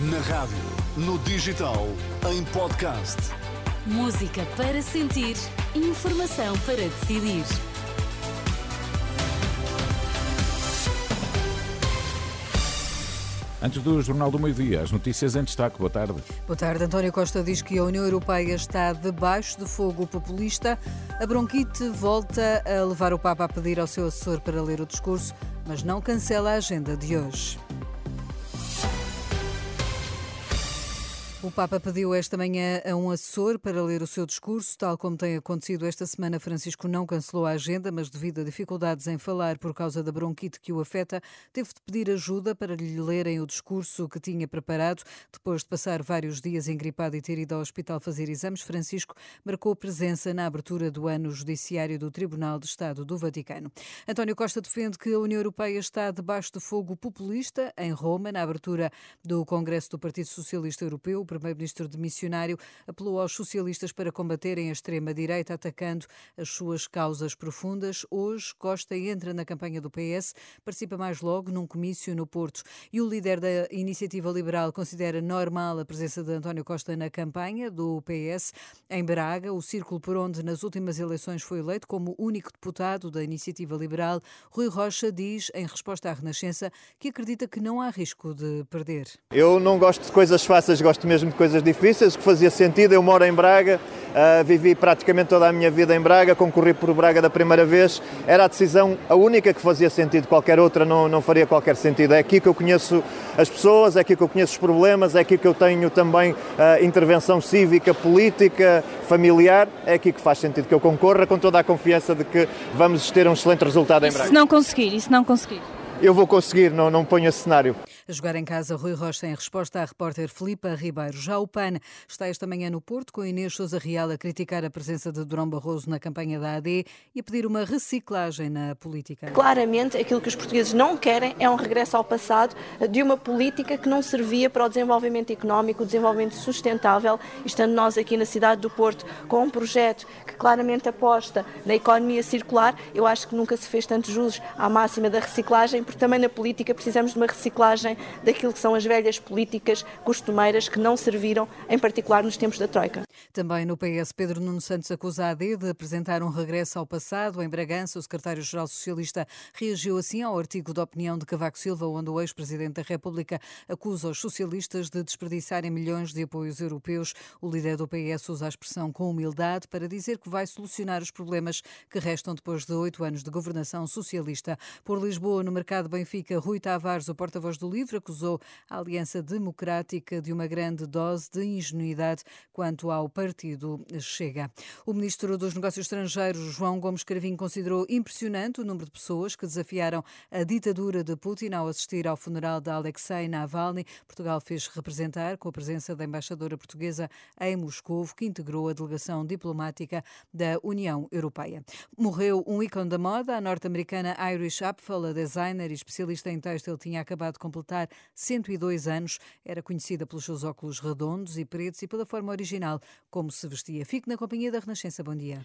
Na rádio, no digital, em podcast. Música para sentir, informação para decidir. Antes do Jornal do Meio-Dia, as notícias em destaque. Boa tarde. Boa tarde. António Costa diz que a União Europeia está debaixo de fogo populista. A bronquite volta a levar o Papa a pedir ao seu assessor para ler o discurso, mas não cancela a agenda de hoje. O Papa pediu esta manhã a um assessor para ler o seu discurso, tal como tem acontecido esta semana. Francisco não cancelou a agenda, mas devido a dificuldades em falar por causa da bronquite que o afeta, teve de pedir ajuda para lhe lerem o discurso que tinha preparado. Depois de passar vários dias engripado e ter ido ao hospital fazer exames, Francisco marcou presença na abertura do ano judiciário do Tribunal de Estado do Vaticano. António Costa defende que a União Europeia está debaixo do fogo populista em Roma, na abertura do Congresso do Partido Socialista Europeu primeiro-ministro de missionário apelou aos socialistas para combaterem a extrema-direita, atacando as suas causas profundas. Hoje, Costa entra na campanha do PS, participa mais logo num comício no Porto. E o líder da Iniciativa Liberal considera normal a presença de António Costa na campanha do PS em Braga, o círculo por onde nas últimas eleições foi eleito como único deputado da Iniciativa Liberal. Rui Rocha diz, em resposta à Renascença, que acredita que não há risco de perder. Eu não gosto de coisas fáceis, gosto mesmo mesmo de coisas difíceis, que fazia sentido. Eu moro em Braga, uh, vivi praticamente toda a minha vida em Braga, concorri por Braga da primeira vez. Era a decisão a única que fazia sentido, qualquer outra não, não faria qualquer sentido. É aqui que eu conheço as pessoas, é aqui que eu conheço os problemas, é aqui que eu tenho também uh, intervenção cívica, política, familiar. É aqui que faz sentido que eu concorra, com toda a confiança de que vamos ter um excelente resultado em Braga. E se não conseguir, e se não conseguir? Eu vou conseguir, não, não ponho esse cenário. A jogar em casa, Rui Rocha em resposta à repórter Filipa Ribeiro. Já o PAN está esta manhã no Porto, com Inês Souza Real a criticar a presença de Durão Barroso na campanha da AD e a pedir uma reciclagem na política. Claramente, aquilo que os portugueses não querem é um regresso ao passado de uma política que não servia para o desenvolvimento económico, o desenvolvimento sustentável. Estando nós aqui na cidade do Porto com um projeto que claramente aposta na economia circular, eu acho que nunca se fez tanto jus à máxima da reciclagem, porque também na política precisamos de uma reciclagem daquilo que são as velhas políticas costumeiras que não serviram, em particular nos tempos da Troika. Também no PS, Pedro Nuno Santos acusa a AD de apresentar um regresso ao passado. Em Bragança, o secretário-geral socialista reagiu assim ao artigo de opinião de Cavaco Silva, onde o ex-presidente da República acusa os socialistas de desperdiçarem milhões de apoios europeus. O líder do PS usa a expressão com humildade para dizer que vai solucionar os problemas que restam depois de oito anos de governação socialista. Por Lisboa, no mercado Benfica, Rui Tavares, o porta-voz do Livro, acusou a Aliança Democrática de uma grande dose de ingenuidade quanto ao partido Chega. O ministro dos Negócios Estrangeiros, João Gomes Cravinho, considerou impressionante o número de pessoas que desafiaram a ditadura de Putin ao assistir ao funeral de Alexei Navalny. Portugal fez representar com a presença da embaixadora portuguesa em Moscou, que integrou a delegação diplomática da União Europeia. Morreu um ícone da moda, a norte-americana Irish Apfel, a designer e especialista em têxtil, tinha acabado de completar 102 anos. Era conhecida pelos seus óculos redondos e pretos e pela forma original como se vestia. Fique na companhia da Renascença. Bom dia.